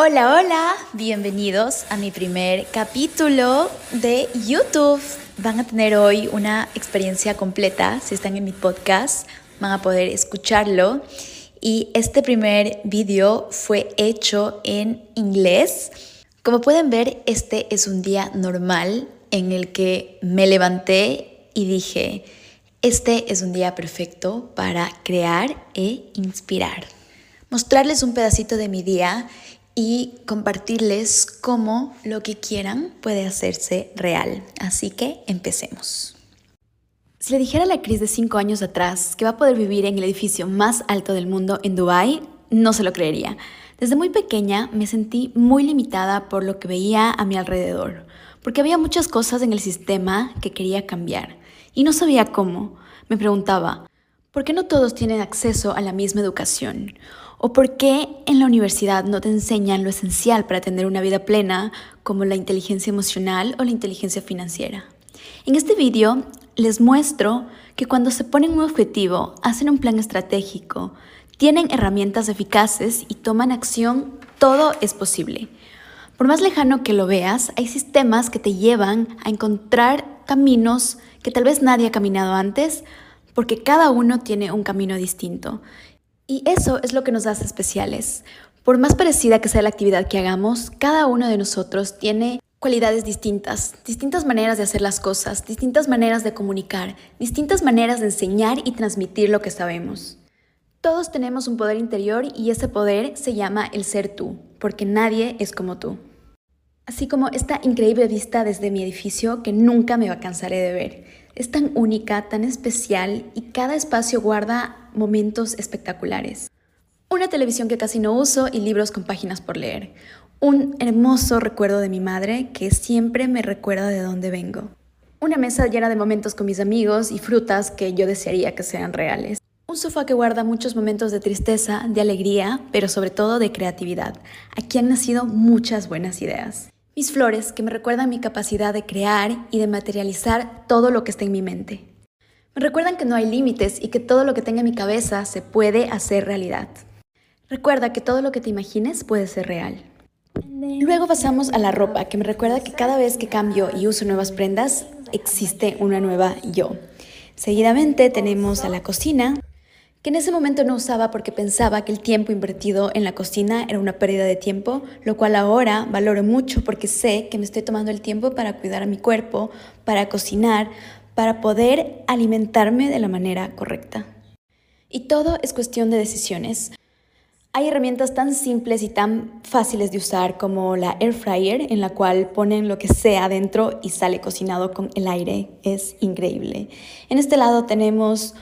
Hola, hola, bienvenidos a mi primer capítulo de YouTube. Van a tener hoy una experiencia completa, si están en mi podcast, van a poder escucharlo. Y este primer vídeo fue hecho en inglés. Como pueden ver, este es un día normal en el que me levanté y dije, este es un día perfecto para crear e inspirar. Mostrarles un pedacito de mi día y compartirles cómo lo que quieran puede hacerse real. Así que empecemos. Si le dijera a la Cris de 5 años atrás que va a poder vivir en el edificio más alto del mundo en Dubái, no se lo creería. Desde muy pequeña me sentí muy limitada por lo que veía a mi alrededor, porque había muchas cosas en el sistema que quería cambiar y no sabía cómo. Me preguntaba, ¿por qué no todos tienen acceso a la misma educación? ¿O por qué en la universidad no te enseñan lo esencial para tener una vida plena como la inteligencia emocional o la inteligencia financiera? En este vídeo les muestro que cuando se ponen un objetivo, hacen un plan estratégico, tienen herramientas eficaces y toman acción, todo es posible. Por más lejano que lo veas, hay sistemas que te llevan a encontrar caminos que tal vez nadie ha caminado antes, porque cada uno tiene un camino distinto. Y eso es lo que nos hace especiales. Por más parecida que sea la actividad que hagamos, cada uno de nosotros tiene cualidades distintas, distintas maneras de hacer las cosas, distintas maneras de comunicar, distintas maneras de enseñar y transmitir lo que sabemos. Todos tenemos un poder interior y ese poder se llama el ser tú, porque nadie es como tú. Así como esta increíble vista desde mi edificio que nunca me cansaré de ver. Es tan única, tan especial y cada espacio guarda momentos espectaculares. Una televisión que casi no uso y libros con páginas por leer. Un hermoso recuerdo de mi madre que siempre me recuerda de dónde vengo. Una mesa llena de momentos con mis amigos y frutas que yo desearía que sean reales. Un sofá que guarda muchos momentos de tristeza, de alegría, pero sobre todo de creatividad. Aquí han nacido muchas buenas ideas. Mis flores que me recuerdan mi capacidad de crear y de materializar todo lo que está en mi mente. Me recuerdan que no hay límites y que todo lo que tenga en mi cabeza se puede hacer realidad. Recuerda que todo lo que te imagines puede ser real. Luego pasamos a la ropa, que me recuerda que cada vez que cambio y uso nuevas prendas, existe una nueva yo. Seguidamente tenemos a la cocina, que en ese momento no usaba porque pensaba que el tiempo invertido en la cocina era una pérdida de tiempo, lo cual ahora valoro mucho porque sé que me estoy tomando el tiempo para cuidar a mi cuerpo, para cocinar, para poder alimentarme de la manera correcta. Y todo es cuestión de decisiones. Hay herramientas tan simples y tan fáciles de usar como la air fryer en la cual ponen lo que sea dentro y sale cocinado con el aire. Es increíble. En este lado tenemos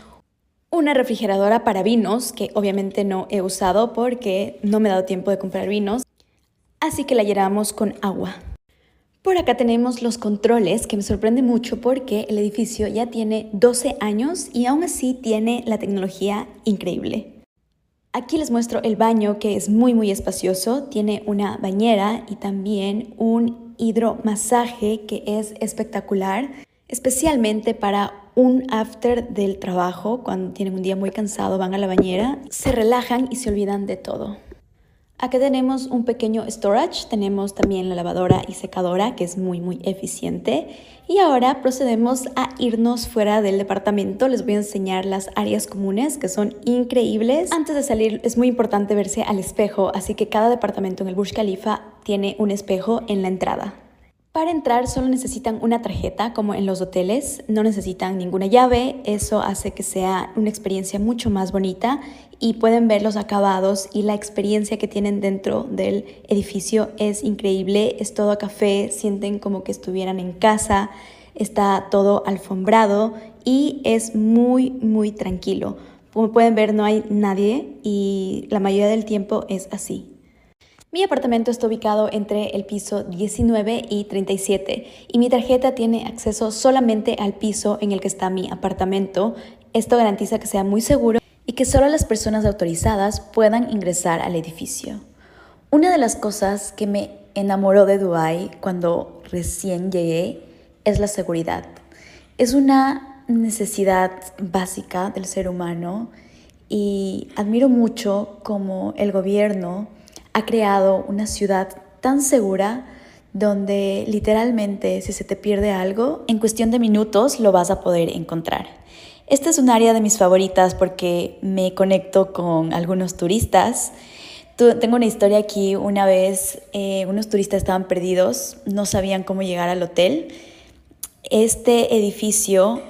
una refrigeradora para vinos, que obviamente no he usado porque no me he dado tiempo de comprar vinos, así que la llenamos con agua. Por acá tenemos los controles, que me sorprende mucho porque el edificio ya tiene 12 años y aún así tiene la tecnología increíble. Aquí les muestro el baño que es muy muy espacioso, tiene una bañera y también un hidromasaje que es espectacular, especialmente para un after del trabajo, cuando tienen un día muy cansado, van a la bañera, se relajan y se olvidan de todo. Acá tenemos un pequeño storage, tenemos también la lavadora y secadora que es muy muy eficiente y ahora procedemos a irnos fuera del departamento, les voy a enseñar las áreas comunes que son increíbles. Antes de salir es muy importante verse al espejo, así que cada departamento en el Burj Khalifa tiene un espejo en la entrada. Para entrar solo necesitan una tarjeta, como en los hoteles, no necesitan ninguna llave, eso hace que sea una experiencia mucho más bonita y pueden ver los acabados y la experiencia que tienen dentro del edificio es increíble, es todo café, sienten como que estuvieran en casa, está todo alfombrado y es muy muy tranquilo. Como pueden ver no hay nadie y la mayoría del tiempo es así. Mi apartamento está ubicado entre el piso 19 y 37 y mi tarjeta tiene acceso solamente al piso en el que está mi apartamento. Esto garantiza que sea muy seguro y que solo las personas autorizadas puedan ingresar al edificio. Una de las cosas que me enamoró de Dubai cuando recién llegué es la seguridad. Es una necesidad básica del ser humano y admiro mucho cómo el gobierno ha creado una ciudad tan segura donde literalmente si se te pierde algo, en cuestión de minutos lo vas a poder encontrar. Esta es un área de mis favoritas porque me conecto con algunos turistas. Tengo una historia aquí, una vez eh, unos turistas estaban perdidos, no sabían cómo llegar al hotel. Este edificio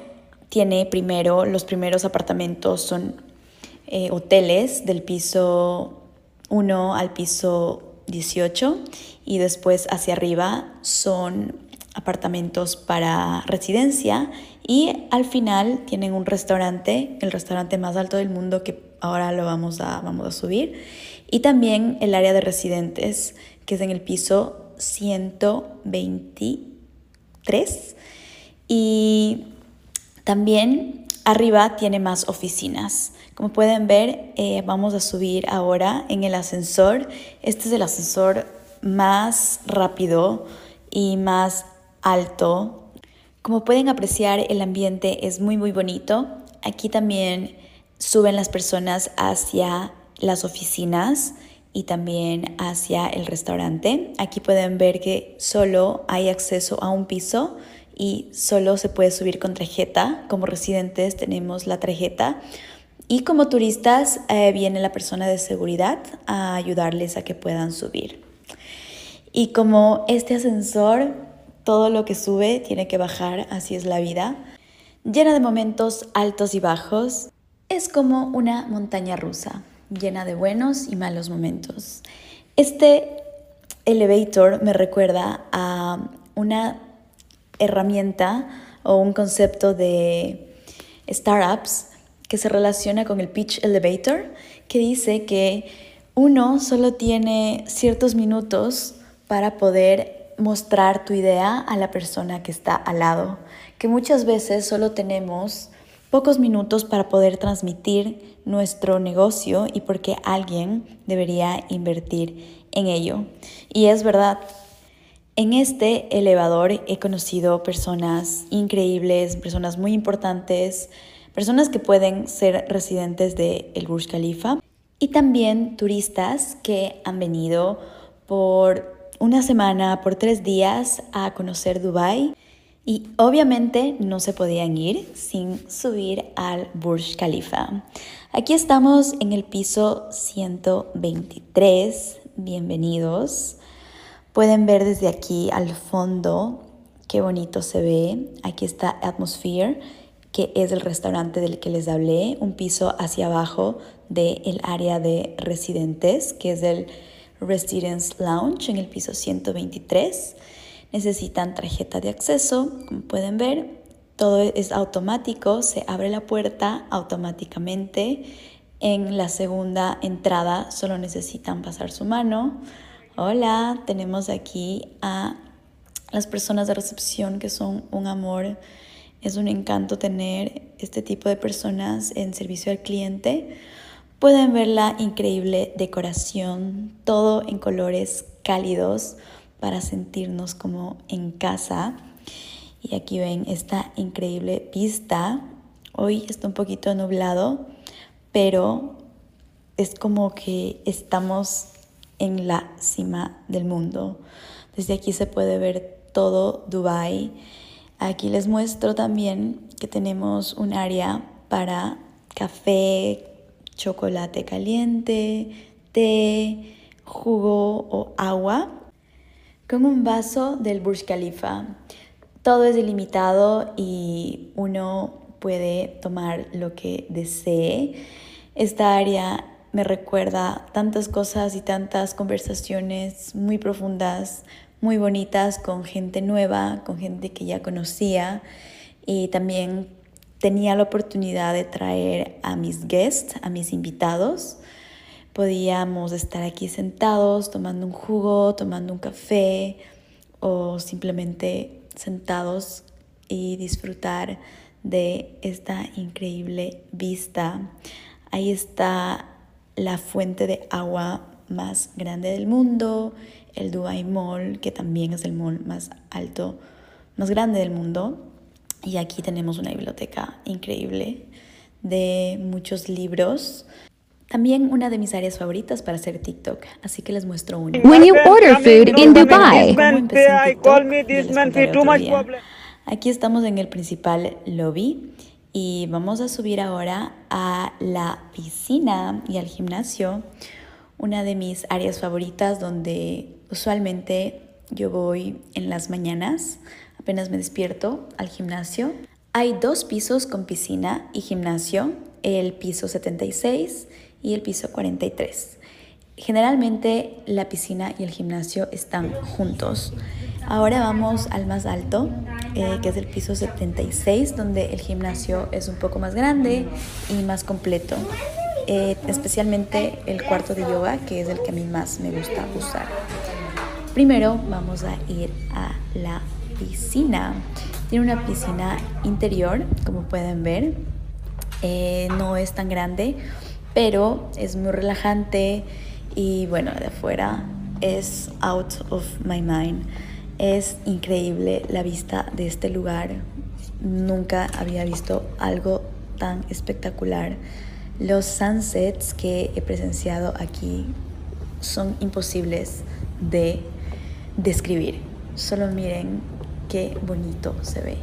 tiene primero, los primeros apartamentos son eh, hoteles del piso 1 al piso 18 y después hacia arriba son apartamentos para residencia y al final tienen un restaurante, el restaurante más alto del mundo que ahora lo vamos a, vamos a subir y también el área de residentes que es en el piso 123 y también arriba tiene más oficinas. Como pueden ver, eh, vamos a subir ahora en el ascensor. Este es el ascensor más rápido y más alto. Como pueden apreciar, el ambiente es muy, muy bonito. Aquí también suben las personas hacia las oficinas y también hacia el restaurante. Aquí pueden ver que solo hay acceso a un piso y solo se puede subir con tarjeta. Como residentes tenemos la tarjeta y como turistas eh, viene la persona de seguridad a ayudarles a que puedan subir. Y como este ascensor, todo lo que sube tiene que bajar, así es la vida, llena de momentos altos y bajos, es como una montaña rusa, llena de buenos y malos momentos. Este elevator me recuerda a una herramienta o un concepto de startups que se relaciona con el pitch elevator, que dice que uno solo tiene ciertos minutos para poder mostrar tu idea a la persona que está al lado, que muchas veces solo tenemos pocos minutos para poder transmitir nuestro negocio y por qué alguien debería invertir en ello. Y es verdad, en este elevador he conocido personas increíbles, personas muy importantes, personas que pueden ser residentes de el Burj Khalifa y también turistas que han venido por una semana, por tres días a conocer Dubai y obviamente no se podían ir sin subir al Burj Khalifa. Aquí estamos en el piso 123. Bienvenidos. Pueden ver desde aquí al fondo qué bonito se ve. Aquí está Atmosphere que es el restaurante del que les hablé, un piso hacia abajo del área de residentes, que es el Residence Lounge en el piso 123. Necesitan tarjeta de acceso, como pueden ver, todo es automático, se abre la puerta automáticamente. En la segunda entrada solo necesitan pasar su mano. Hola, tenemos aquí a las personas de recepción que son un amor es un encanto tener este tipo de personas en servicio al cliente. Pueden ver la increíble decoración, todo en colores cálidos para sentirnos como en casa. Y aquí ven esta increíble vista. Hoy está un poquito nublado, pero es como que estamos en la cima del mundo. Desde aquí se puede ver todo Dubai Aquí les muestro también que tenemos un área para café, chocolate caliente, té, jugo o agua con un vaso del Burj Khalifa. Todo es ilimitado y uno puede tomar lo que desee. Esta área me recuerda tantas cosas y tantas conversaciones muy profundas, muy bonitas con gente nueva, con gente que ya conocía y también tenía la oportunidad de traer a mis guests, a mis invitados. Podíamos estar aquí sentados tomando un jugo, tomando un café o simplemente sentados y disfrutar de esta increíble vista. Ahí está la fuente de agua más grande del mundo, el Dubai Mall, que también es el mall más alto, más grande del mundo. Y aquí tenemos una biblioteca increíble de muchos libros. También una de mis áreas favoritas para hacer TikTok, así que les muestro una. When you order food in Dubai. Aquí estamos en el principal lobby y vamos a subir ahora a la piscina y al gimnasio, una de mis áreas favoritas donde usualmente yo voy en las mañanas, apenas me despierto al gimnasio. Hay dos pisos con piscina y gimnasio, el piso 76 y el piso 43. Generalmente la piscina y el gimnasio están juntos. Ahora vamos al más alto, eh, que es el piso 76, donde el gimnasio es un poco más grande y más completo. Eh, especialmente el cuarto de yoga, que es el que a mí más me gusta usar. Primero vamos a ir a la piscina. Tiene una piscina interior, como pueden ver. Eh, no es tan grande, pero es muy relajante y bueno, de afuera es out of my mind. Es increíble la vista de este lugar. Nunca había visto algo tan espectacular. Los sunsets que he presenciado aquí son imposibles de describir. Solo miren qué bonito se ve.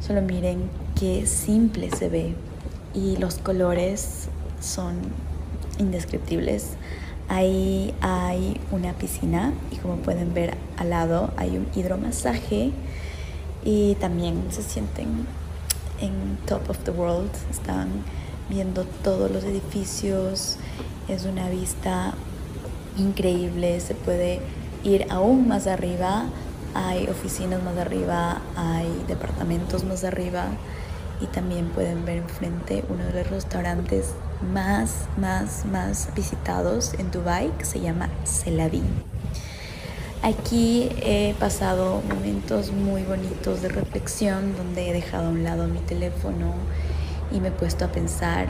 Solo miren qué simple se ve. Y los colores son indescriptibles. Ahí hay una piscina y como pueden ver al lado hay un hidromasaje y también se sienten en top of the world. Están viendo todos los edificios. Es una vista increíble. Se puede ir aún más arriba. Hay oficinas más arriba, hay departamentos más arriba y también pueden ver enfrente uno de los restaurantes más, más, más visitados en Dubai que se llama Celavi. Aquí he pasado momentos muy bonitos de reflexión donde he dejado a un lado mi teléfono y me he puesto a pensar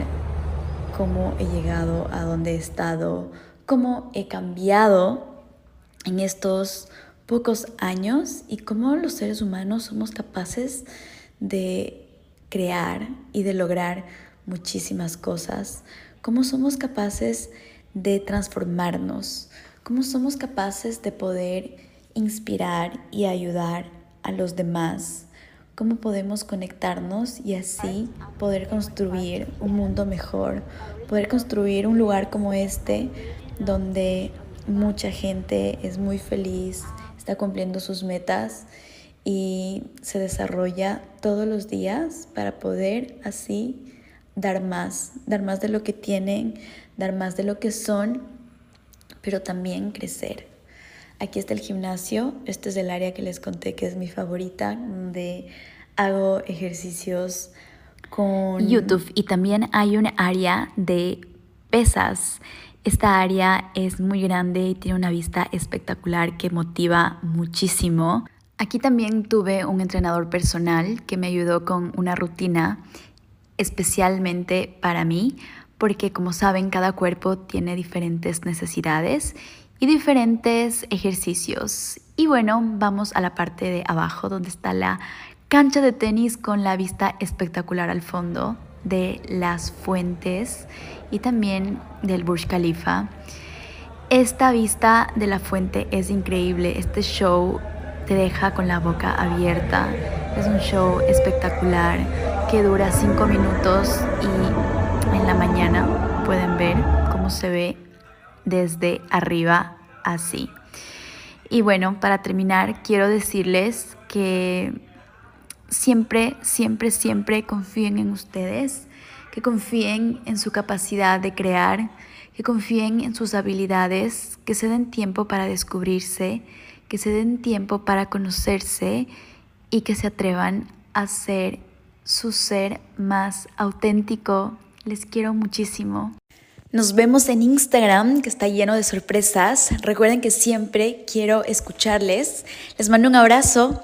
cómo he llegado a donde he estado, cómo he cambiado en estos pocos años y cómo los seres humanos somos capaces de crear y de lograr muchísimas cosas, cómo somos capaces de transformarnos, cómo somos capaces de poder inspirar y ayudar a los demás, cómo podemos conectarnos y así poder construir un mundo mejor, poder construir un lugar como este donde mucha gente es muy feliz, está cumpliendo sus metas y se desarrolla todos los días para poder así dar más, dar más de lo que tienen, dar más de lo que son, pero también crecer. Aquí está el gimnasio, este es el área que les conté que es mi favorita, donde hago ejercicios con YouTube y también hay un área de pesas. Esta área es muy grande y tiene una vista espectacular que motiva muchísimo. Aquí también tuve un entrenador personal que me ayudó con una rutina especialmente para mí, porque como saben, cada cuerpo tiene diferentes necesidades y diferentes ejercicios. Y bueno, vamos a la parte de abajo donde está la cancha de tenis con la vista espectacular al fondo de las fuentes y también del Burj Khalifa. Esta vista de la fuente es increíble, este show te deja con la boca abierta, es un show espectacular que dura cinco minutos y en la mañana pueden ver cómo se ve desde arriba así. Y bueno, para terminar, quiero decirles que siempre, siempre, siempre confíen en ustedes que confíen en su capacidad de crear, que confíen en sus habilidades, que se den tiempo para descubrirse, que se den tiempo para conocerse y que se atrevan a ser su ser más auténtico. Les quiero muchísimo. Nos vemos en Instagram, que está lleno de sorpresas. Recuerden que siempre quiero escucharles. Les mando un abrazo.